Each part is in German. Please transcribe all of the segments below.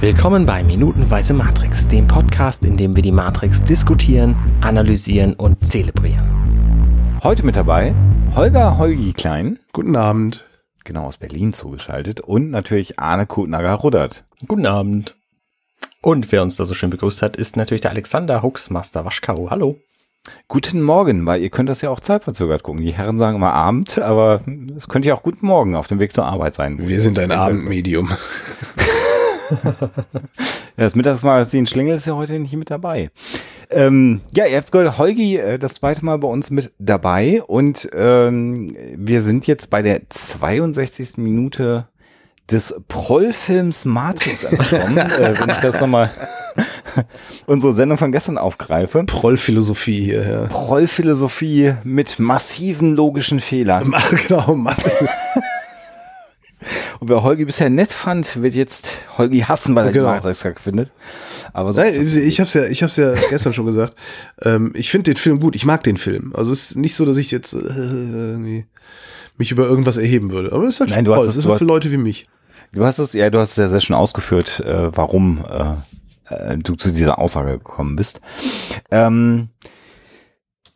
Willkommen bei Minutenweise Matrix, dem Podcast, in dem wir die Matrix diskutieren, analysieren und zelebrieren. Heute mit dabei Holger Holgi Klein. Guten Abend. Genau aus Berlin zugeschaltet. Und natürlich Arne Kutnager-Ruddert. Guten Abend. Und wer uns da so schön begrüßt hat, ist natürlich der Alexander Huxmaster Waschkau. Hallo. Guten Morgen, weil ihr könnt das ja auch zeitverzögert gucken. Die Herren sagen immer Abend, aber es könnte ja auch guten Morgen auf dem Weg zur Arbeit sein. Wir sind ein Abendmedium. ja, das Mittagsmagazin Schlingel ist ja heute nicht mit dabei. Ähm, ja, ihr habt gehört, Holgi äh, das zweite Mal bei uns mit dabei und ähm, wir sind jetzt bei der 62. Minute des Prollfilms Matrix angekommen, äh, wenn ich das nochmal unsere Sendung von gestern aufgreife. Prollphilosophie hier, ja. Prollphilosophie mit massiven logischen Fehlern. genau, massiv. Und wer Holgi bisher nett fand, wird jetzt Holgi hassen, weil er genau. die Matrix findet. Aber so Nein, ich hab's ja, ich hab's ja gestern schon gesagt. Ähm, ich finde den Film gut. Ich mag den Film. Also es ist nicht so, dass ich jetzt äh, mich über irgendwas erheben würde. Aber es ist halt Nein, du toll. Hast es ist für Leute wie mich. Du hast es, ja, du hast es ja sehr schön ausgeführt, äh, warum äh, äh, du zu dieser Aussage gekommen bist. Ähm,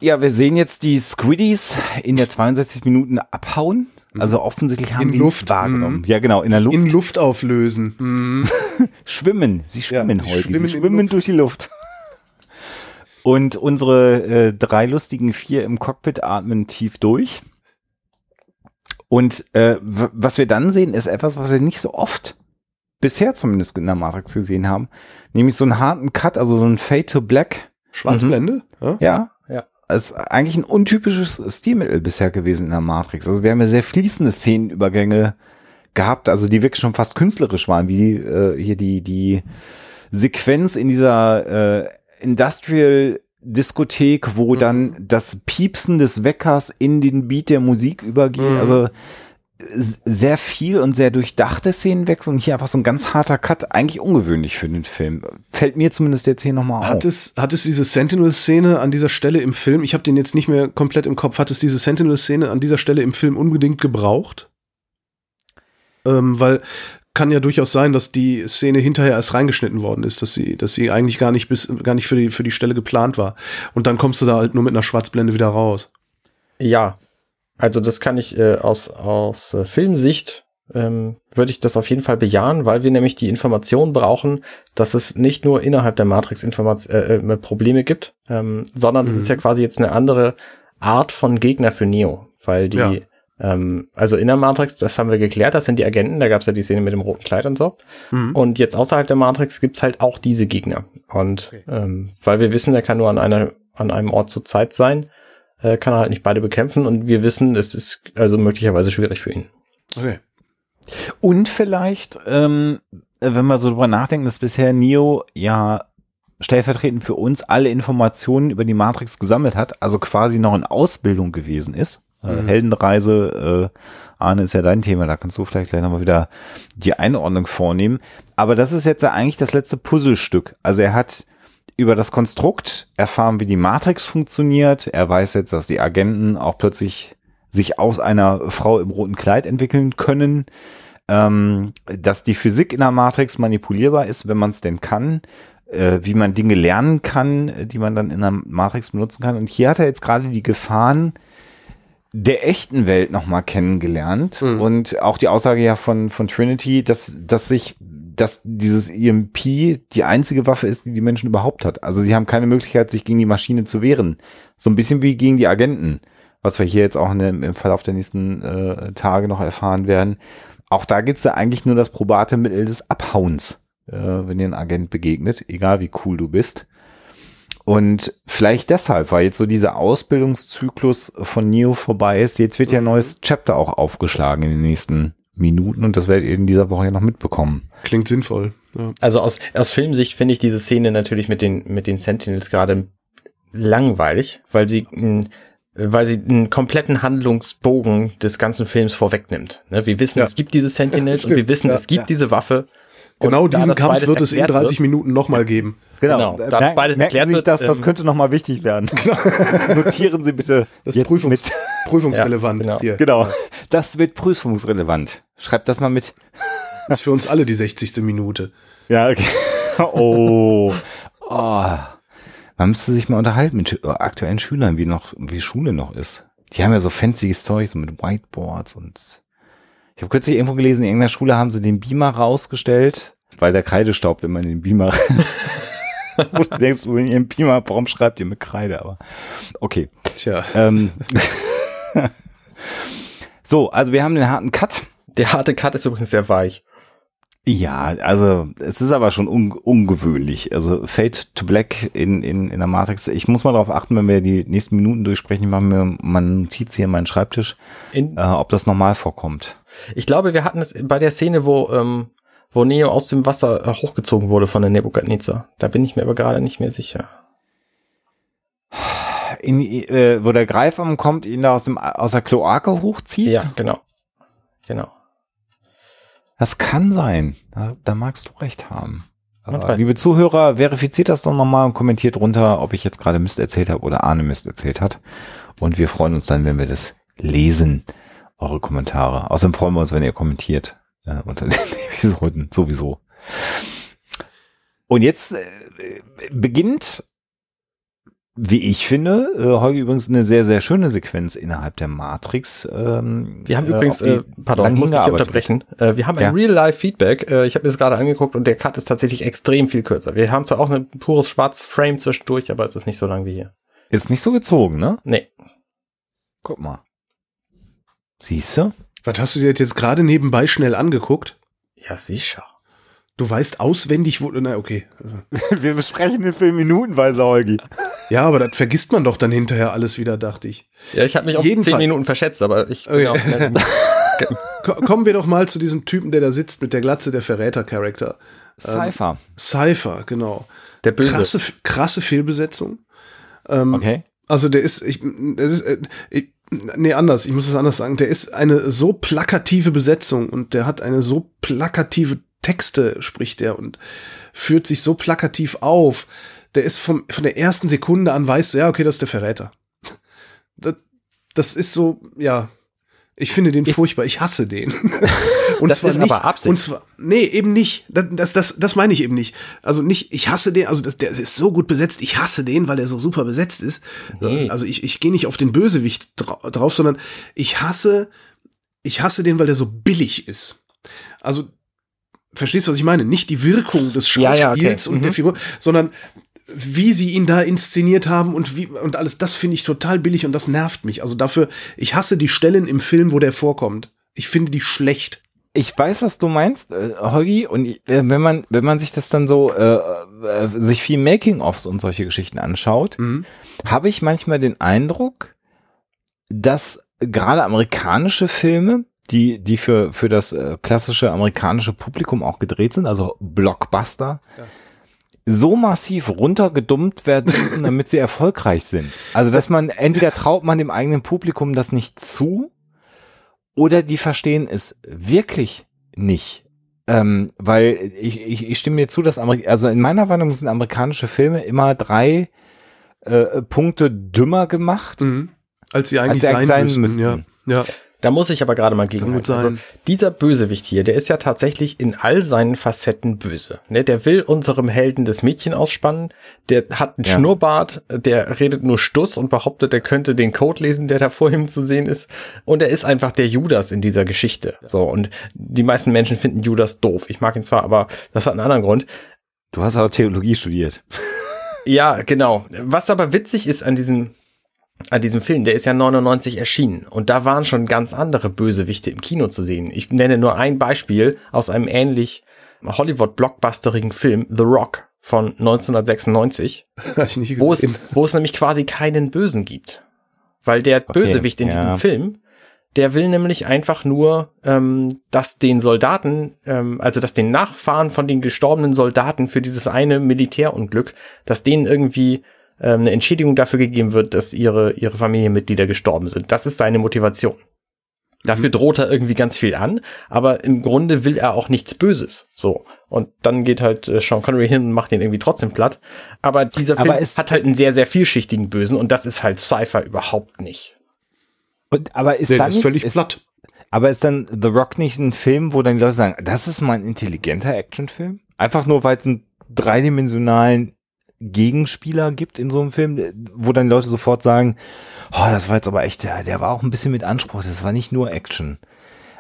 ja, wir sehen jetzt die Squiddies in der 62 Minuten abhauen. Also offensichtlich haben in sie Luft wahrgenommen. Mhm. Ja, genau, in der Luft. In Luft auflösen. Mhm. schwimmen. Sie schwimmen ja, heute. Schwimmen sie schwimmen durch die Luft. Und unsere äh, drei lustigen vier im Cockpit atmen tief durch. Und äh, was wir dann sehen, ist etwas, was wir nicht so oft bisher zumindest in der Matrix gesehen haben, nämlich so einen harten Cut, also so ein Fade to Black. Schwarzblende? Mhm. Ja. Ist eigentlich ein untypisches Stilmittel bisher gewesen in der Matrix. Also wir haben ja sehr fließende Szenenübergänge gehabt, also die wirklich schon fast künstlerisch waren, wie äh, hier die, die Sequenz in dieser äh, Industrial Diskothek, wo mhm. dann das Piepsen des Weckers in den Beat der Musik übergeht. Mhm. Also sehr viel und sehr durchdachte Szenenwechsel und hier einfach so ein ganz harter Cut, eigentlich ungewöhnlich für den Film. Fällt mir zumindest jetzt hier nochmal auf. Hat es, hat es diese Sentinel-Szene an dieser Stelle im Film, ich habe den jetzt nicht mehr komplett im Kopf, hat es diese Sentinel-Szene an dieser Stelle im Film unbedingt gebraucht? Ähm, weil kann ja durchaus sein, dass die Szene hinterher erst reingeschnitten worden ist, dass sie, dass sie eigentlich gar nicht bis, gar nicht für die, für die Stelle geplant war. Und dann kommst du da halt nur mit einer Schwarzblende wieder raus. Ja, also das kann ich äh, aus, aus äh, Filmsicht ähm, würde ich das auf jeden Fall bejahen, weil wir nämlich die Information brauchen, dass es nicht nur innerhalb der Matrix Informat äh, äh, Probleme gibt, ähm, sondern es ist ja mhm. quasi jetzt eine andere Art von Gegner für Neo, weil die, ja. ähm, also in der Matrix, das haben wir geklärt, das sind die Agenten, da gab es ja die Szene mit dem roten Kleid und so. Mhm. Und jetzt außerhalb der Matrix gibt's halt auch diese Gegner. Und okay. ähm, weil wir wissen, der kann nur an einer an einem Ort zur Zeit sein, äh, kann er halt nicht beide bekämpfen und wir wissen, es ist also möglicherweise schwierig für ihn. Okay. Und vielleicht, ähm, wenn wir so drüber nachdenken, dass bisher Neo ja stellvertretend für uns alle Informationen über die Matrix gesammelt hat, also quasi noch in Ausbildung gewesen ist. Äh, mhm. Heldenreise, äh, Arne ist ja dein Thema, da kannst du vielleicht gleich nochmal wieder die Einordnung vornehmen. Aber das ist jetzt ja eigentlich das letzte Puzzlestück. Also er hat über das Konstrukt erfahren, wie die Matrix funktioniert. Er weiß jetzt, dass die Agenten auch plötzlich sich aus einer Frau im roten Kleid entwickeln können, ähm, dass die Physik in der Matrix manipulierbar ist, wenn man es denn kann, äh, wie man Dinge lernen kann, die man dann in der Matrix benutzen kann. Und hier hat er jetzt gerade die Gefahren der echten Welt nochmal kennengelernt mhm. und auch die Aussage ja von, von Trinity, dass, dass sich dass dieses EMP die einzige Waffe ist, die die Menschen überhaupt hat. Also sie haben keine Möglichkeit, sich gegen die Maschine zu wehren. So ein bisschen wie gegen die Agenten, was wir hier jetzt auch in, im Verlauf der nächsten äh, Tage noch erfahren werden. Auch da gibt's ja eigentlich nur das probate Mittel des Abhauens, äh, wenn dir ein Agent begegnet, egal wie cool du bist. Und vielleicht deshalb, weil jetzt so dieser Ausbildungszyklus von Neo vorbei ist, jetzt wird ja ein neues Chapter auch aufgeschlagen in den nächsten Minuten und das werdet ihr in dieser Woche ja noch mitbekommen. Klingt sinnvoll. Ja. Also aus, aus Filmsicht finde ich diese Szene natürlich mit den, mit den Sentinels gerade langweilig, weil sie, weil sie einen kompletten Handlungsbogen des ganzen Films vorwegnimmt. Ne, wir wissen, ja. es gibt diese Sentinels ja, und wir wissen, es gibt diese Waffe. Genau diesen Kampf wird es in 30 wird, Minuten nochmal geben. Genau, genau. da Mer beides merken erklärt sich das, das ähm, könnte nochmal wichtig werden. Genau. Notieren Sie bitte das jetzt Prüfungs mit. prüfungsrelevant. Ja, genau. Hier. genau, das wird prüfungsrelevant. Schreibt das mal mit. ist für uns alle die 60. Minute. Ja, okay. Oh. oh. Man müsste sich mal unterhalten mit aktuellen Schülern, wie noch, wie Schule noch ist. Die haben ja so fancyes Zeug, so mit Whiteboards und ich habe kürzlich irgendwo gelesen, in irgendeiner Schule haben sie den Beamer rausgestellt, weil der Kreidestaub immer in den Beamer. du denkst, in ihrem Beamer, warum schreibt ihr mit Kreide? Aber okay. Tja. Ähm, so, also wir haben den harten Cut. Der harte Cut ist übrigens sehr weich. Ja, also es ist aber schon un ungewöhnlich. Also Fade to Black in, in, in der Matrix. Ich muss mal darauf achten, wenn wir die nächsten Minuten durchsprechen, ich mache mir mal eine Notiz hier in meinen Schreibtisch, In, äh, ob das normal vorkommt. Ich glaube, wir hatten es bei der Szene, wo, ähm, wo Neo aus dem Wasser äh, hochgezogen wurde von der Nebukadnezar. Da bin ich mir aber gerade nicht mehr sicher. In, äh, wo der Greifarm kommt, ihn da aus, dem, aus der Kloake hochzieht? Ja, genau. Genau. Das kann sein. Da, da magst du recht haben. Liebe Zuhörer, verifiziert das doch nochmal und kommentiert runter, ob ich jetzt gerade Mist erzählt habe oder Arne Mist erzählt hat. Und wir freuen uns dann, wenn wir das lesen, eure Kommentare. Außerdem freuen wir uns, wenn ihr kommentiert äh, unter den Episoden sowieso. Und jetzt äh, beginnt, wie ich finde, äh, heute übrigens eine sehr, sehr schöne Sequenz innerhalb der Matrix. Ähm, Wir haben äh, übrigens, äh, pardon, ich muss hingearbeitet unterbrechen. Äh, wir haben Ja. ein Real-Life-Feedback. Äh, ich habe mir das gerade angeguckt und der Cut ist tatsächlich extrem viel kürzer. Wir haben zwar auch ein pures Schwarz-Frame zwischendurch, aber es ist nicht so lang wie hier. Ist nicht so gezogen, ne? Nee. Guck mal. Siehst du? Was hast du dir jetzt gerade nebenbei schnell angeguckt? Ja, sicher. Du weißt auswendig, wo. Na, okay. Wir besprechen den Film minutenweise, Holgi. Ja, aber das vergisst man doch dann hinterher alles wieder, dachte ich. Ja, ich habe mich auf Jedenfalls. zehn Minuten verschätzt, aber ich bin Okay. auch Ko kommen wir doch mal zu diesem Typen, der da sitzt mit der Glatze, der Verräter-Charakter. Cypher. Cypher, genau. der Böse. Krasse, krasse Fehlbesetzung. Ähm, Okay. Also der ist, ich, das ist, äh, ich, nee, anders, ich muss es anders sagen. Der ist eine so plakative Besetzung und der hat eine so plakative Texte, spricht er und führt sich so plakativ auf. Der ist vom, von der ersten Sekunde an weißt du, ja, okay, das ist der Verräter. Das, das ist so, ja. Ich finde den Ist- furchtbar. Ich hasse den. und Das ist aber Absicht. Und zwar, nee, eben nicht. Das, das, das, das meine ich eben nicht. Also nicht, ich hasse den, also das, der ist so gut besetzt, ich hasse den, weil er so super besetzt ist. Nee. Also ich, ich gehe nicht auf den Bösewicht dra drauf, sondern ich hasse, ich hasse den, weil der so billig ist. Also, verstehst du, was ich meine? Nicht die Wirkung des Ja, ja, okay. Schauspiels und der Mhm. Figur, sondern wie sie ihn da inszeniert haben und wie und alles, das finde ich total billig und das nervt mich. Also dafür, ich hasse die Stellen im Film, wo der vorkommt. Ich finde die schlecht. Ich weiß, was du meinst, äh, Holgi. Und äh, wenn man, wenn man sich das dann so, äh, äh, sich viel Making-ofs und solche Geschichten anschaut, Mhm. habe ich manchmal den Eindruck, dass gerade amerikanische Filme, die, die für, für das äh, klassische amerikanische Publikum auch gedreht sind, also Blockbuster, Ja. So massiv runtergedummt werden müssen, damit sie erfolgreich sind. Also, dass man, entweder traut man dem eigenen Publikum das nicht zu, oder die verstehen es wirklich nicht. Ähm, weil ich, ich, ich stimme dir zu, dass Amerik also in meiner Wahrnehmung sind amerikanische Filme immer drei äh, Punkte dümmer gemacht, Mhm. Als sie eigentlich als sie eigentlich sein müssten, müssten. Ja. ja. Da muss ich aber gerade mal gegen. Sein. dieser Bösewicht hier, der ist ja tatsächlich in all seinen Facetten böse. Ne, der will unserem Helden das Mädchen ausspannen. Der hat einen Ja. Schnurrbart, der redet nur Stuss und behauptet, er könnte den Code lesen, der da vor ihm zu sehen ist. Und er ist einfach der Judas in dieser Geschichte. So und die meisten Menschen finden Judas doof. Ich mag ihn zwar, aber das hat einen anderen Grund. Du hast auch Theologie studiert. Ja, genau. Was aber witzig ist an diesem, an diesem Film, der ist ja 99 erschienen und da waren schon ganz andere Bösewichte im Kino zu sehen. Ich nenne nur ein Beispiel aus einem ähnlich Hollywood-blockbusterigen Film, The Rock von 1996, Hab ich nicht wo es, wo es nämlich quasi keinen Bösen gibt. Weil der Bösewicht in ja. diesem Film, der will nämlich einfach nur, ähm, dass den Soldaten, ähm, also dass den Nachfahren von den gestorbenen Soldaten für dieses eine Militärunglück, dass denen irgendwie ähm, eine Entschädigung dafür gegeben wird, dass ihre, ihre Familienmitglieder gestorben sind. Das ist seine Motivation. Dafür droht er irgendwie ganz viel an, aber im Grunde will er auch nichts Böses. So. Und dann geht halt äh, Sean Connery hin und macht ihn irgendwie trotzdem platt. Aber dieser Film Aber es- hat halt einen sehr, sehr vielschichtigen Bösen und das ist halt Cypher überhaupt nicht. Und, aber ist Der dann ist nicht, völlig ist, platt. Aber ist dann The Rock nicht ein Film, wo dann die Leute sagen, das ist mal ein intelligenter Actionfilm? Einfach nur, weil es einen dreidimensionalen Gegenspieler gibt in so einem Film, wo dann Leute sofort sagen, oh, das war jetzt aber echt, der, der war auch ein bisschen mit Anspruch, das war nicht nur Action.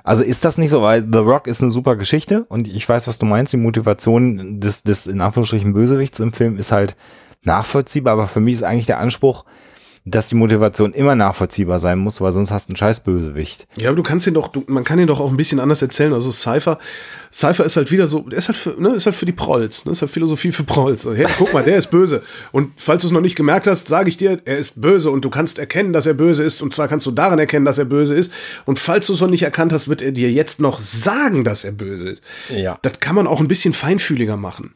Also ist das nicht so, weil The Rock ist eine super Geschichte und ich weiß, was du meinst, die Motivation des, des in Anführungsstrichen Bösewichts im Film ist halt nachvollziehbar, aber für mich ist eigentlich der Anspruch, dass die Motivation immer nachvollziehbar sein muss, weil sonst hast du einen scheiß Bösewicht. Ja, aber du kannst ihn doch, du, man kann ihn doch auch ein bisschen anders erzählen. Also Cypher, Cypher ist halt wieder so, der ist halt für, ne, ist halt für die Prolls, ne, ist halt Philosophie für Prolls. Hey, guck mal, der ist böse. Und falls du es noch nicht gemerkt hast, sage ich dir, er ist böse und du kannst erkennen, dass er böse ist. Und zwar kannst du daran erkennen, dass er böse ist. Und falls du es noch nicht erkannt hast, wird er dir jetzt noch sagen, dass er böse ist. Ja. Das kann man auch ein bisschen feinfühliger machen.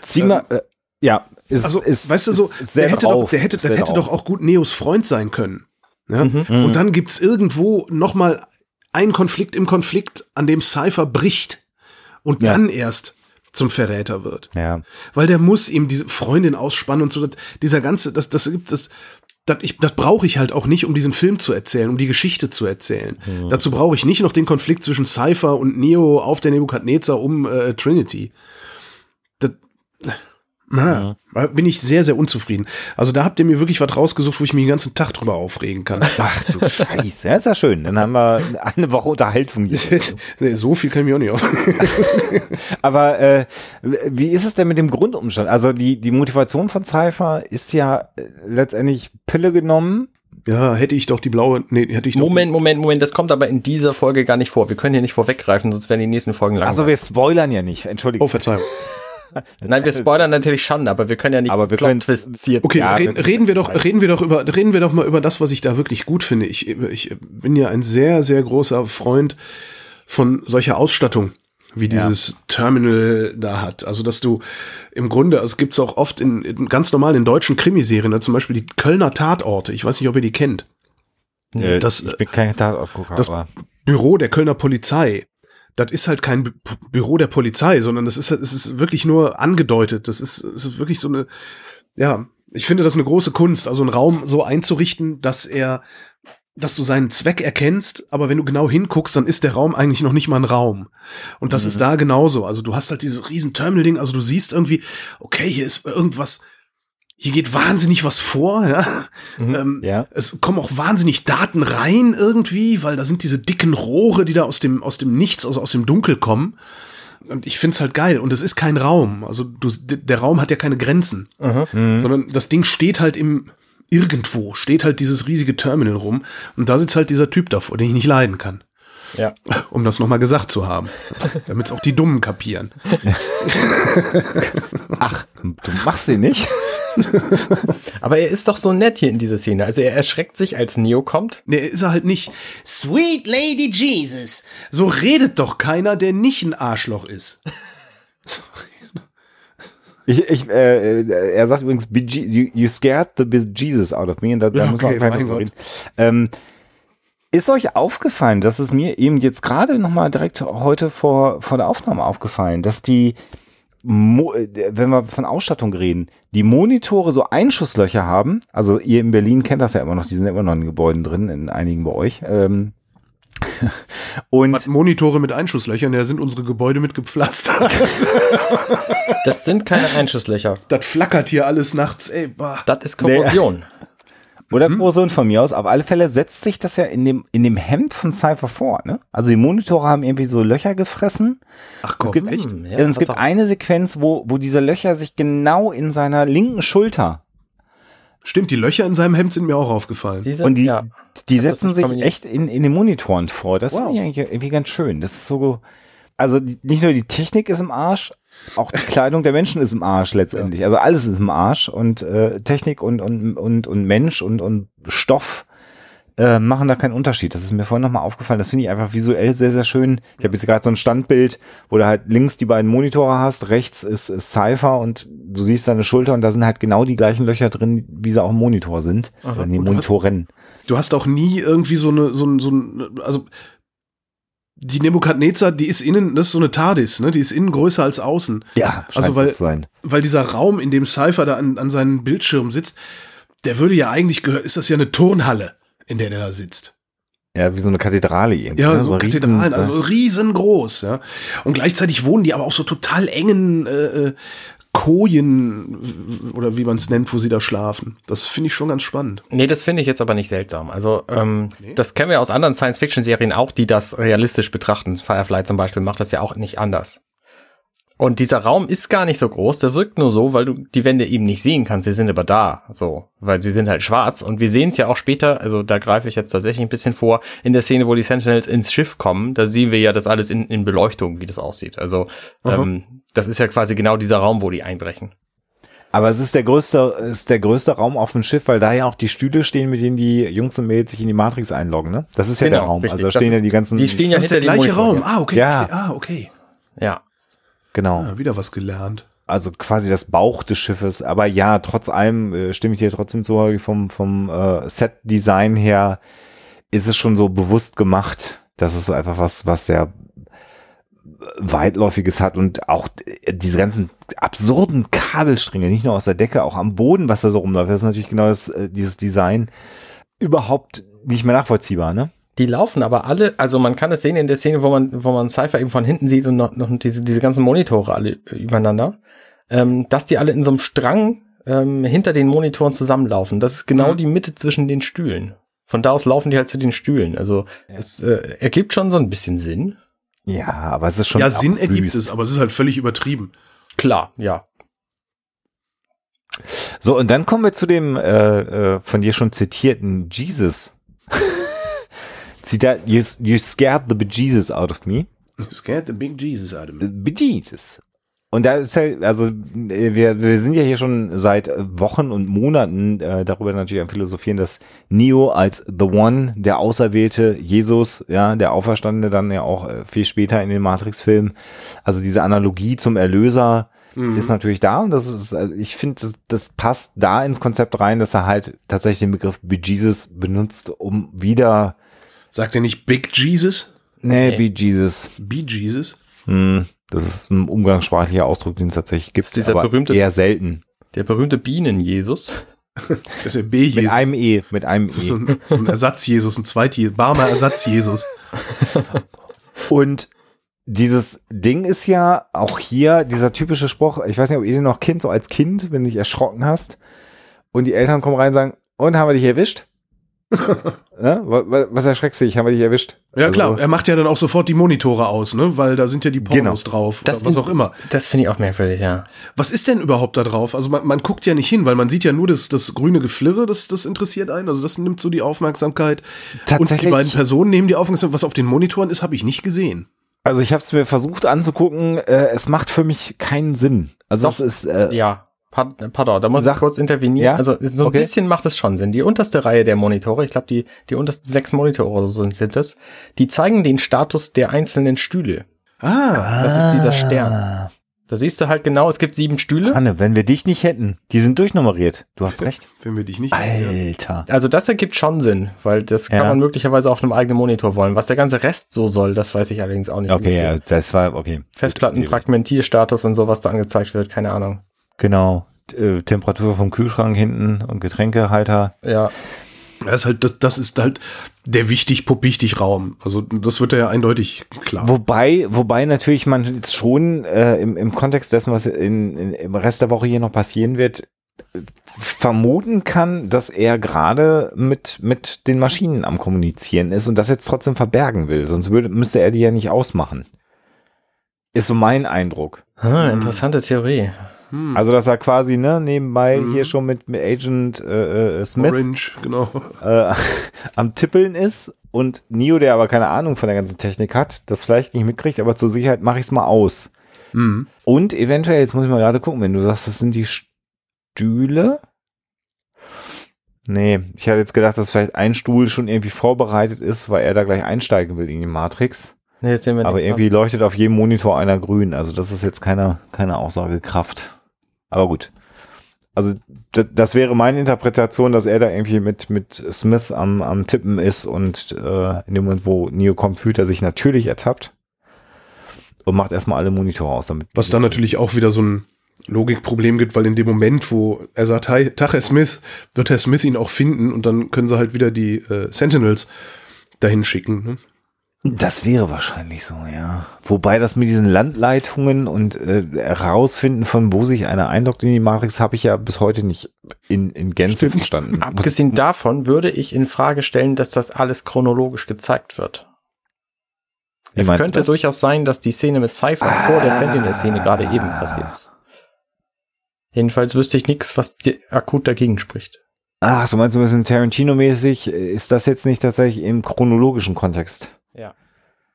Zieh mal, äh, ja, ist, also, ist, weißt du so, der hätte, drauf, doch, der hätte, sehr hätte doch auch gut Neos Freund sein können. Ja? Mhm. Und dann gibt's irgendwo noch mal einen Konflikt im Konflikt, an dem Cypher bricht und Ja. dann erst zum Verräter wird. Ja. Weil der muss ihm diese Freundin ausspannen und so, dieser ganze, das, das gibt das, das, ich, das brauche ich halt auch nicht, um diesen Film zu erzählen, um die Geschichte zu erzählen. Dazu brauche ich nicht noch den Konflikt zwischen Cypher und Neo auf der Nebukadnezar um äh, Trinity. Das, na, da bin ich sehr, sehr unzufrieden. Also da habt ihr mir wirklich was rausgesucht, wo ich mich den ganzen Tag drüber aufregen kann. Ach du Scheiße, ja, ist ja schön. Dann haben wir eine Woche Unterhaltung hier. nee, so viel kann ich mir auch nicht auf. Aber äh, wie ist es denn mit dem Grundumstand? Also die, die Motivation von Cypher ist ja äh, letztendlich Pille genommen. Ja, hätte ich doch die blaue, nee, hätte ich doch. Moment, Moment, Moment, das kommt aber in dieser Folge gar nicht vor. Wir können hier nicht vorweggreifen, sonst werden die nächsten Folgen lang. Also wir spoilern ja nicht, Entschuldigung. Oh, Verzeihung. Nein, wir spoilern natürlich schon, aber wir können ja nicht Aber wir Plot-Twists Okay, Ja, reden, wir- reden wir doch, reden wir doch über, reden wir doch mal über das, was ich da wirklich gut finde. Ich, ich bin ja ein sehr, sehr großer Freund von solcher Ausstattung, wie dieses Terminal da hat. Also, dass du im Grunde, also es gibt's auch oft in, in ganz normal in deutschen Krimiserien, ne, zum Beispiel die Kölner Tatorte. Ich weiß nicht, ob ihr die kennt. Äh, das- ich bin kein Tatortgucker, das- aber Büro der Kölner Polizei. Das ist halt kein Bü Büro der Polizei, sondern das ist, halt- es ist wirklich nur angedeutet. Das ist, es ist wirklich so eine, ja, ich finde das eine große Kunst, also einen Raum so einzurichten, dass er, dass du seinen Zweck erkennst, aber wenn du genau hinguckst, dann ist der Raum eigentlich noch nicht mal ein Raum. Und das ist da genauso. Also du hast halt dieses riesen Terminal-Ding, also du siehst irgendwie, okay, hier ist irgendwas, hier geht wahnsinnig was vor, ja. Ähm, ja. es kommen auch wahnsinnig Daten rein irgendwie, weil da sind diese dicken Rohre, die da aus dem, aus dem Nichts, also aus dem Dunkel kommen. Und ich find's halt geil. Und es ist kein Raum. Also du, der Raum hat ja keine Grenzen. Mhm. Sondern das Ding steht halt im, irgendwo, steht halt dieses riesige Terminal rum. Und da sitzt halt dieser Typ davor, den ich nicht leiden kann. Ja. Um das nochmal gesagt zu haben. Damit's auch die Dummen kapieren. Ach, du machst sie nicht? Aber er ist doch so nett hier in dieser Szene. Also er erschreckt sich, als Neo kommt. Nee, ist er halt nicht. Sweet Lady Jesus. So redet doch keiner, der nicht ein Arschloch ist. Ich, ich, äh, äh, er sagt übrigens, "Be Je- you, you scared the Jesus out of me. Und da, da okay, auch gleich mein drüber Gott. reden. Ähm, ist euch aufgefallen, dass es mir eben jetzt gerade noch mal direkt heute vor, vor der Aufnahme aufgefallen, dass die, Mo äh, wenn wir von Ausstattung reden, die Monitore so Einschusslöcher haben. Also ihr in Berlin kennt das ja immer noch, die sind ja immer noch in Gebäuden drin, in einigen bei euch. Ähm, und Was, Monitore mit Einschusslöchern, da sind unsere Gebäude mit gepflastert. Das sind keine Einschusslöcher. das flackert hier alles nachts, ey. Bah. Das ist Korrosion. Oder Korrosion von mir aus. Auf alle Fälle setzt sich das ja in dem, in dem Hemd von Cypher vor. Ne? Also die Monitore haben irgendwie so Löcher gefressen. Ach Es komm, gibt, echt? Hm, ja, es gibt eine Sequenz, wo, wo diese Löcher sich genau in seiner linken Schulter Stimmt, die Löcher in seinem Hemd sind mir auch aufgefallen. Die sind, und die, ja. die das setzen sich echt in, in den Monitoren vor. Das Wow. finde ich eigentlich irgendwie ganz schön. Das ist so, also die, nicht nur die Technik ist im Arsch, auch die Kleidung der Menschen ist im Arsch letztendlich. Also alles ist im Arsch und äh, Technik und, und, und, und Mensch und, und Stoff äh, machen da keinen Unterschied. Das ist mir vorhin nochmal aufgefallen. Das finde ich einfach visuell sehr, sehr schön. Ich habe jetzt gerade so ein Standbild, wo du halt links die beiden Monitore hast, rechts ist, ist Cypher und du siehst seine Schulter und da sind halt genau die gleichen Löcher drin, wie sie auch im Monitor sind. Oder in den Und du hast- Monitoren. Du hast auch nie irgendwie so eine, so ein, so ein, also die Nebukadnezar, die ist innen, das ist so eine TARDIS, ne? Die ist innen größer als außen. Ja, Also weil- so. Weil dieser Raum, in dem Cypher da an, an seinem Bildschirm sitzt, der würde ja eigentlich gehören, ist das ja eine Turnhalle, in der der da sitzt. Ja, wie so eine Kathedrale irgendwie. Ja, ne? so ein riesen- Kathedralen, also riesengroß, ja. Und gleichzeitig wohnen die aber auch so total engen äh, äh, Kojen oder wie man es nennt, wo sie da schlafen. Das finde ich schon ganz spannend. Nee, das finde ich jetzt aber nicht seltsam. Also, ähm, das kennen wir aus anderen Science-Fiction-Serien auch, die das realistisch betrachten. Firefly zum Beispiel macht das ja auch nicht anders. Und dieser Raum ist gar nicht so groß, der wirkt nur so, weil du die Wände eben nicht sehen kannst. Sie sind aber da, so, weil sie sind halt schwarz. Und wir sehen es ja auch später, also da greife ich jetzt tatsächlich ein bisschen vor, in der Szene, wo die Sentinels ins Schiff kommen, da sehen wir ja das alles in, in Beleuchtung, wie das aussieht. Also, ähm, das ist ja quasi genau dieser Raum, wo die einbrechen. Aber es ist der größte, ist der größte Raum auf dem Schiff, weil da ja auch die Stühle stehen, mit denen die Jungs und Mädels sich in die Matrix einloggen, ne? Das ist ja der Raum. Genau, richtig. Also da stehen ja die ganzen. Die stehen ja Das ist der hinter gleiche Raum. Ah, okay. Ja. okay. Ah, okay. Ja. Genau. Ah, wieder was gelernt. Also quasi das Bauch des Schiffes. Aber ja, trotz allem äh, stimme ich dir trotzdem zu, vom, vom äh, Set-Design her ist es schon so bewusst gemacht, dass es so einfach was, was sehr weitläufiges hat und auch diese ganzen absurden Kabelstränge, nicht nur aus der Decke, auch am Boden, was da so rumläuft, das ist natürlich genau das, äh, dieses Design überhaupt nicht mehr nachvollziehbar, ne? Die laufen aber alle, also man kann es sehen in der Szene, wo man, wo man Cypher eben von hinten sieht und noch, noch diese, diese ganzen Monitore alle übereinander, ähm, dass die alle in so einem Strang ähm, hinter den Monitoren zusammenlaufen. Das ist genau Mhm. die Mitte zwischen den Stühlen. Von da aus laufen die halt zu den Stühlen. Also es äh, ergibt schon so ein bisschen Sinn. Ja, aber es ist schon. ja, Sinn ergibt wüst. es, aber es ist halt völlig übertrieben. Klar, ja. So, und dann kommen wir zu dem äh, äh, von dir schon zitierten Jesus. Zitat, you, you scared the bejesus out of me. Scared the big Jesus out of me. Bejesus. Und da ist ja, also äh, wir, wir sind ja hier schon seit äh, Wochen und Monaten äh, darüber natürlich am Philosophieren, dass Neo als The One, der Auserwählte, Jesus, ja, der Auferstandene dann ja auch äh, viel später in den Matrix-Filmen, also diese Analogie zum Erlöser ist natürlich da und das ist, also ich finde, das, das passt da ins Konzept rein, dass er halt tatsächlich den Begriff Bejesus benutzt, um wieder, Sagt er nicht Big Jesus? nee, Nee. Be Jesus? hm, das ist ein umgangssprachlicher Ausdruck, den es tatsächlich gibt, ist dieser aber berühmte- eher selten. Der berühmte Bienen-Jesus. Das ist der B Mit Jesus. einem E, mit einem so, E. ein, so ein Ersatz-Jesus, ein Zweit-Jesus, barmer Ersatz-Jesus. Und dieses Ding ist ja auch hier dieser typische Spruch, ich weiß nicht, ob ihr den noch kennt, so als Kind, wenn du dich erschrocken hast und die Eltern kommen rein und sagen, und haben wir dich erwischt? wa- Was erschreckst du dich? Haben wir dich erwischt? Ja Also, klar, er macht ja dann auch sofort die Monitore aus, ne? Weil da sind ja die Pornos drauf Das was in- auch immer. Das finde ich auch merkwürdig, ja. Was ist denn überhaupt da drauf? Also man, man guckt ja nicht hin, weil man sieht ja nur das, das grüne Geflirre, das, das interessiert einen. Also das nimmt so die Aufmerksamkeit. Und die Tatsächlich- beiden Personen nehmen die Aufmerksamkeit. Was auf den Monitoren ist, habe ich nicht gesehen. Also ich habe es mir versucht anzugucken, äh, es macht für mich keinen Sinn. Also Doch. es ist, äh, Ja, Pardon, da muss Sag- ich kurz intervenieren. Ja? Also so ein Okay. bisschen macht es schon Sinn. Die unterste Reihe der Monitore, ich glaube die, die untersten sechs Monitore oder so sind, sind das, die zeigen den Status der einzelnen Stühle. Ah, Das ist dieser Stern. Da siehst du halt genau, es gibt sieben Stühle. Anne, wenn wir dich nicht hätten, die sind durchnummeriert. Du hast recht. wenn wir dich nicht. Alter. Also das ergibt schon Sinn, weil das kann Ja. man möglicherweise auf einem eigenen Monitor wollen. Was der ganze Rest so soll, das weiß ich allerdings auch nicht. Okay, ja, das war, okay. Festplattenfragmentierstatus und so, was da angezeigt wird, keine Ahnung. Genau. Äh, Temperatur vom Kühlschrank hinten und Getränkehalter. Ja, Das ist halt, das, das ist halt der wichtig wichtig Raum. Also das wird ja eindeutig klar. Wobei, wobei natürlich man jetzt schon äh, im, im Kontext dessen, was in, in, im Rest der Woche hier noch passieren wird, vermuten kann, dass er gerade mit, mit den Maschinen am Kommunizieren ist und das jetzt trotzdem verbergen will. Sonst würde, müsste er die ja nicht ausmachen. Ist so mein Eindruck. ah, interessante Theorie. Hm. Also, dass er quasi ne, nebenbei Mhm. hier schon mit, mit Agent äh, äh, Smith Orange, genau. äh, am Tippeln ist und Neo, der aber keine Ahnung von der ganzen Technik hat, das vielleicht nicht mitkriegt, aber zur Sicherheit mache ich es mal aus. Hm. Und eventuell, jetzt muss ich mal gerade gucken, wenn du sagst, das sind die Stühle. Nee, ich hatte jetzt gedacht, dass vielleicht ein Stuhl schon irgendwie vorbereitet ist, weil er da gleich einsteigen will in die Matrix. Nee, jetzt sehen wir Aber irgendwie leuchtet auf jedem Monitor einer grün. Also das ist jetzt keine, keine Aussagekraft. Aber gut. Also das wäre meine Interpretation, dass er da irgendwie mit, mit Smith am, am Tippen ist und äh, in dem Moment, wo Neo kommt, fühlt er sich natürlich ertappt und macht erstmal alle Monitore aus. Damit Was dann natürlich auch wieder so ein Logikproblem gibt, weil in dem Moment, wo er sagt, hi, Tag Herr Smith, wird Herr Smith ihn auch finden und dann können sie halt wieder die äh, Sentinels dahin schicken. Ne? Das wäre wahrscheinlich so, ja. Wobei das mit diesen Landleitungen und äh, herausfinden von wo sich einer einloggt in die Matrix, habe ich ja bis heute nicht in, in Gänze Stimmt. verstanden. Abgesehen davon würde ich in Frage stellen, dass das alles chronologisch gezeigt wird. Wie Es könnte das? durchaus sein, dass die Szene mit Cypher vor der Sentinel-Szene gerade eben passiert ist. Jedenfalls wüsste ich nichts, was akut dagegen spricht. Ach, du meinst ein bisschen Tarantino-mäßig? Ist das jetzt nicht tatsächlich im chronologischen Kontext? Ja.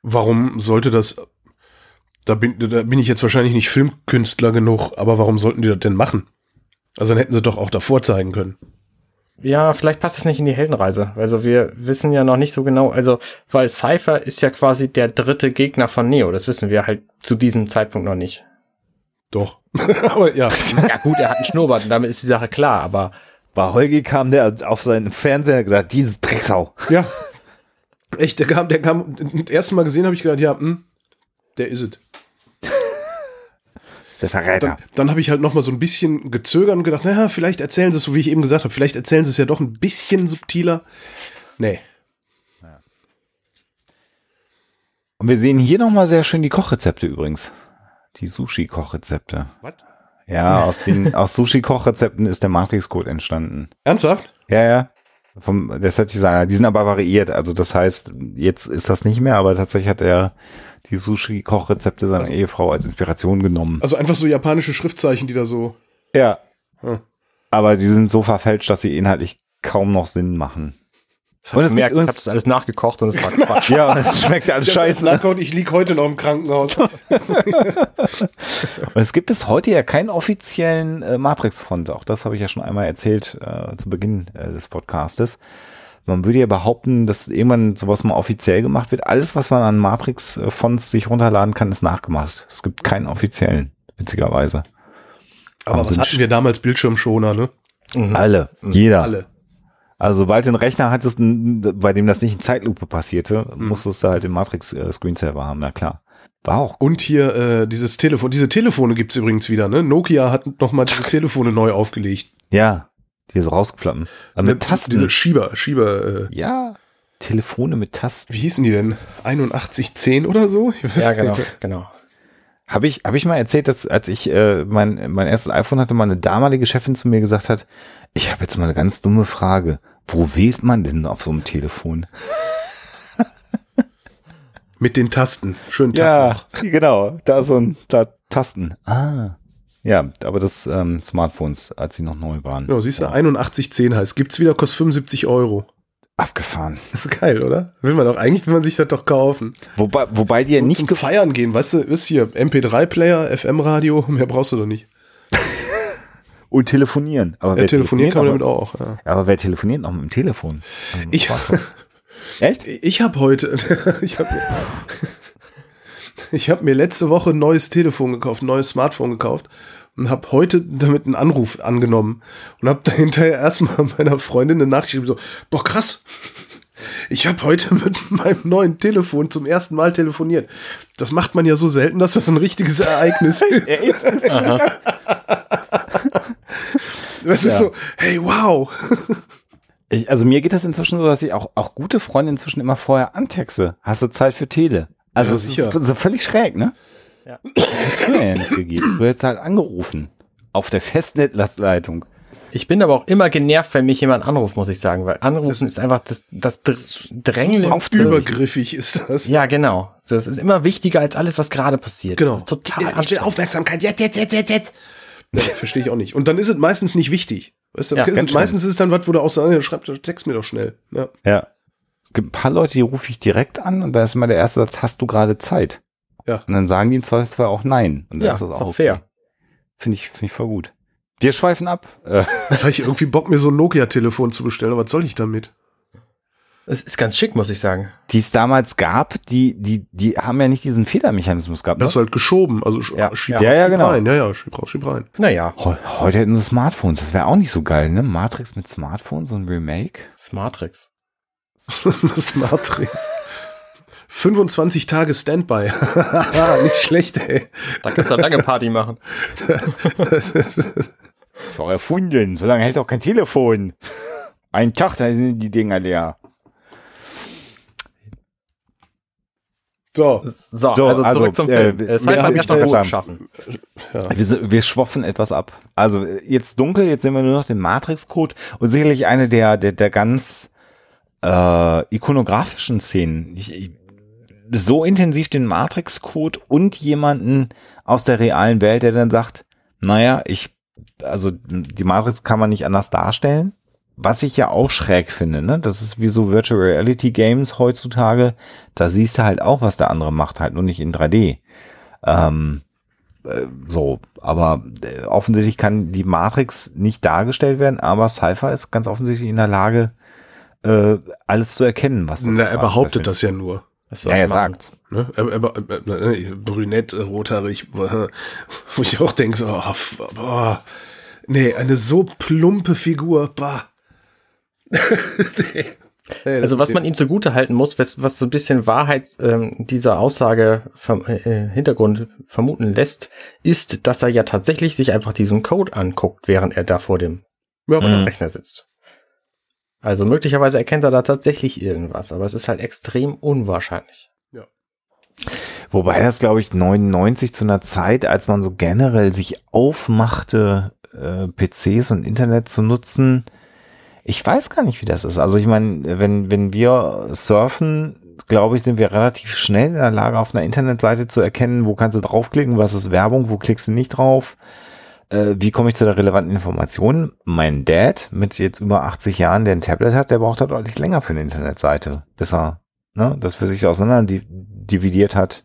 Warum sollte das, da bin, da bin ich jetzt wahrscheinlich nicht Filmkünstler genug, aber warum sollten die das denn machen? Also dann hätten sie doch auch davor zeigen können. Ja, vielleicht passt es nicht in die Heldenreise. Also wir wissen ja noch nicht so genau, also weil Cypher ist ja quasi der dritte Gegner von Neo. Das wissen wir halt zu diesem Zeitpunkt noch nicht. Doch. aber ja. Ja gut, er hat einen Schnurrbart und damit ist die Sache klar, aber Bei Holgi kam der auf seinen Fernseher und hat gesagt, dieses Drecksau. Ja. Echt, der kam, der kam, das erste Mal gesehen habe ich gedacht, ja, hm, der ist es. ist der Verräter. Dann, dann habe ich halt noch mal so ein bisschen gezögert und gedacht, naja, vielleicht erzählen sie es, so wie ich eben gesagt habe, vielleicht erzählen sie es ja doch ein bisschen subtiler. Nee. Und wir sehen hier nochmal sehr schön die Kochrezepte übrigens. Die Sushi-Kochrezepte. Was? Ja, aus den aus Sushi-Kochrezepten ist der Matrix-Code entstanden. Ernsthaft? Ja, ja. Vom der Set-Designer. Die sind aber variiert. Also das heißt, jetzt ist das nicht mehr, aber tatsächlich hat er die Sushi-Kochrezepte seiner Ehefrau als Inspiration genommen. Also einfach so japanische Schriftzeichen, die da so. Ja. Hm. Aber die sind so verfälscht, dass sie inhaltlich kaum noch Sinn machen. Und es gibt gemerkt, ich habe das alles nachgekocht und es war Quatsch. Ja, es schmeckt alles scheiße. Scheiße. Ich lieg heute noch im Krankenhaus. Und es gibt bis heute ja keinen offiziellen äh, Matrix-Font. Auch das habe ich ja schon einmal erzählt äh, zu Beginn äh, des Podcastes. Man würde ja behaupten, dass irgendwann sowas mal offiziell gemacht wird. Alles, was man an Matrix-Fonts sich runterladen kann, ist nachgemacht. Es gibt keinen offiziellen, witzigerweise. Aber was Wahnsinn. hatten wir damals? Bildschirmschoner, ne? Mhm. Alle, jeder. Alle. Also sobald du einen Rechner hattest, bei dem das nicht in Zeitlupe passierte, musstest du halt den Matrix-Screensaver haben, na klar. War auch Und hier äh, dieses Telefon. Diese Telefone gibt's übrigens wieder, ne? Nokia hat noch mal diese Telefone neu aufgelegt. Ja, die so rausklappen. Aber mit Tasten. Diese Schieber, Schieber, äh, ja, Telefone mit Tasten. wie hießen die denn? 8110 oder so? Ich weiß Ja, genau, nicht. genau. Habe ich, hab ich mal erzählt, dass als ich äh, mein, mein erstes iPhone hatte, meine damalige Chefin zu mir gesagt hat, ich habe jetzt mal eine ganz dumme Frage. Wo wählt man denn auf so einem Telefon? Mit den Tasten. Schönen Tag noch. genau. Da so ein da Tasten. Ah. Ja, aber das ähm, Smartphones, als sie noch neu waren. Genau, siehst du, 8110 heißt. Gibt's wieder, kostet 75 Euro. Abgefahren. Das ist geil, oder? Will man doch, eigentlich will man sich das doch kaufen. Wobei, wobei die ja nicht zum Feiern gehen, weißt du, ist hier MP3-Player, FM-Radio, mehr brauchst du doch nicht. und telefonieren. Aber Ja, wer telefonieren kann man damit auch. Ja. aber wer telefoniert noch mit dem Telefon? Ich, Echt? ich habe heute, ich habe ich hab mir letzte Woche ein neues Telefon gekauft, ein neues Smartphone gekauft und habe heute damit einen Anruf angenommen und habe hinterher erstmal meiner Freundin eine Nachricht geschrieben, so, boah krass, ich habe heute mit meinem neuen Telefon zum ersten Mal telefoniert. Das macht man ja so selten, dass das ein richtiges Ereignis ist. Das ist Ja. so, hey, wow. Ich, also mir geht das inzwischen so, dass ich auch, auch gute Freunde inzwischen immer vorher antexte. Hast du Zeit für Tele? Also Ja, ist so völlig schräg, ne? Ja. Früher ja nicht gegeben. Du hättest halt angerufen. Auf der Festnetzleitung. Ich bin aber auch immer genervt, wenn mich jemand anruft, muss ich sagen, weil anrufen ist einfach das, das Dr- Drängelndste. Übergriffig ist das. Ja, genau. Das ist immer wichtiger als alles, was gerade passiert. Genau. Das ist total ich will. Aufmerksamkeit. Jetzt, jetzt, jetzt, jetzt, jetzt. Ja, Verstehe ich auch nicht. Und dann ist es meistens nicht wichtig. Weißt du, Ja, ist meistens ist es dann was, wo du auch sagst, ja, schreib Text mir doch schnell. Ja. Ja. Es gibt ein paar Leute, die rufe ich direkt an und da ist immer der erste Satz, hast du gerade Zeit? Ja. Und dann sagen die im Zweifelsfall auch nein. Und dann Ja, ist das ist auch okay. fair. Finde ich, finde ich voll gut. Wir schweifen ab. Äh, Jetzt habe ich irgendwie Bock, mir so ein Nokia-Telefon zu bestellen. Aber was soll ich damit? Es ist ganz schick, muss ich sagen. die es damals gab, die, die, die haben ja nicht diesen Federmechanismus gehabt. Ne? Das ist halt geschoben. Also sch- Ja, schieb, ja. Ja, ja, schieb genau. rein. Ja, ja, schieb raus, schieb rein. Naja, Heu- Heute hätten sie Smartphones, das wäre auch nicht so geil, ne? Matrix mit Smartphone, so ein Remake. Smartrix. das Matrix. 25 Tage Standby. nicht schlecht, ey. Da kannst du lange Party machen. Ist doch erfunden, so lange hält auch kein Telefon. Ein Tag, da sind die Dinger leer. So. So, So, also zurück also, zum äh, Film. wir- Es heißt beim ich schaffen. Wir, sind, wir schwoffen etwas ab. Also jetzt dunkel, jetzt sehen wir nur noch den Matrix-Code und sicherlich eine der, der, der ganz äh, ikonografischen Szenen. Ich, ich, so intensiv den Matrix-Code und jemanden aus der realen Welt, der dann sagt, naja, ich, also die Matrix kann man nicht anders darstellen. Was ich ja auch schräg finde, ne? Das ist wie so Virtual Reality Games heutzutage. Da siehst du halt auch, was der andere macht, halt nur nicht in 3D. Ähm, äh, so, aber äh, offensichtlich kann die Matrix nicht dargestellt werden, aber Cypher ist ganz offensichtlich in der Lage, äh, alles zu erkennen, was Na, er behauptet das ja nur. Das Ja, er machen. sagt. Ne? Er, er, er, er, brünett, äh, rothaarig, äh, wo ich auch denke, so, oh, boah, nee, eine so plumpe Figur, bah. nee. Also was man ihm zugute halten muss, was, was so ein bisschen Wahrheit ähm, dieser Aussage vom äh, Hintergrund vermuten lässt, ist, dass er ja tatsächlich sich einfach diesen Code anguckt, während er da vor dem ja, Mhm. Rechner sitzt. Also möglicherweise erkennt er da tatsächlich irgendwas, aber es ist halt extrem unwahrscheinlich. Wobei das, glaube ich, 99 zu einer Zeit, als man so generell sich aufmachte, äh, PCs und Internet zu nutzen. Ich weiß gar nicht, wie das ist. Also ich meine, wenn, wenn wir surfen, glaube ich, sind wir relativ schnell in der Lage, auf einer Internetseite zu erkennen, wo kannst du draufklicken, was ist Werbung, wo klickst du nicht drauf. Äh, wie komme ich zu der relevanten Information? Mein Dad mit jetzt über 80 Jahren, der ein Tablet hat, der braucht halt deutlich länger für eine Internetseite, bis er ne, das für sich auseinander di- dividiert hat,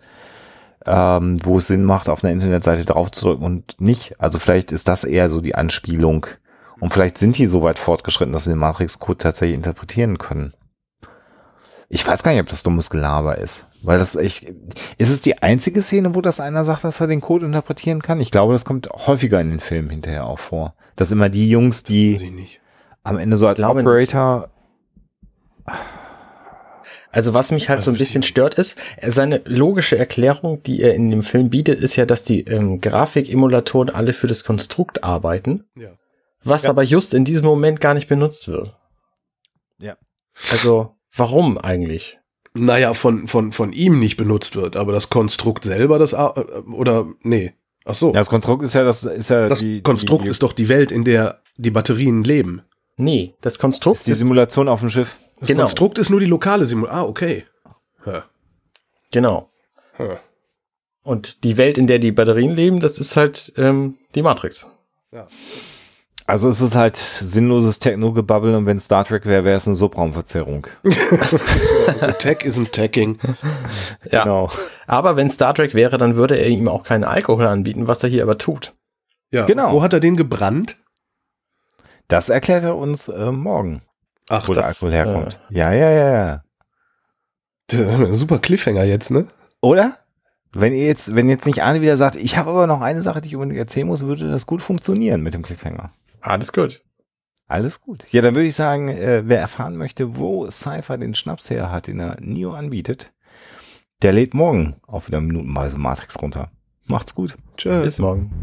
ähm, wo es Sinn macht, auf einer Internetseite draufzudrücken und nicht. Also vielleicht ist das eher so die Anspielung. Und vielleicht sind die so weit fortgeschritten, dass sie den Matrix-Code tatsächlich interpretieren können. Ich weiß gar nicht, ob das dummes Gelaber ist. Weil das, ich, ist es die einzige Szene, wo das einer sagt, dass er den Code interpretieren kann? Ich glaube, das kommt häufiger in den Filmen hinterher auch vor. Dass immer die Jungs, die am Ende so als nicht. Operator Also was mich halt so ein bisschen stört ist, seine logische Erklärung, die er in dem Film bietet, ist ja, dass die ähm, Grafikemulatoren alle für das Konstrukt arbeiten, Ja. was Ja. aber just in diesem Moment gar nicht benutzt wird. Ja. Also warum eigentlich? Naja, von, von, von ihm nicht benutzt wird, aber das Konstrukt selber, das, A- äh, oder, nee. Ach so. Ja, das Konstrukt ist ja das ist ja das die, Konstrukt die, ist doch die Welt, in der die Batterien leben. Nee, das Konstrukt ist die ist, Simulation auf dem Schiff. Das Genau. Konstrukt ist nur die lokale Simulation. Ah, okay. Ja. genau. Ja. Und die Welt, in der die Batterien leben, das ist halt ähm, die Matrix. Also es ist halt sinnloses Techno-Gebabbel und wenn Star Trek wäre, wäre es eine Subraumverzerrung. Tech isn't tagging. Ja. Genau. Aber wenn Star Trek wäre, dann würde er ihm auch keinen Alkohol anbieten, was er hier aber tut. Ja. Genau. Wo hat er den gebrannt? Das erklärt er uns äh, morgen, Ach, wo der das Alkohol herkommt. ja, ja, ja, ja. äh, super Cliffhanger jetzt, ne? Oder? Wenn ihr jetzt, wenn jetzt nicht Arne wieder sagt, ich habe aber noch eine Sache, die ich unbedingt erzählen muss, würde das gut funktionieren mit dem Cliffhanger. Alles gut. Alles gut. Ja, dann würde ich sagen, äh, wer erfahren möchte, wo Cypher den Schnaps her hat, den er Neo anbietet, der lädt morgen auch wieder minutenweise Matrix runter. Macht's gut. Bis Tschüss. morgen.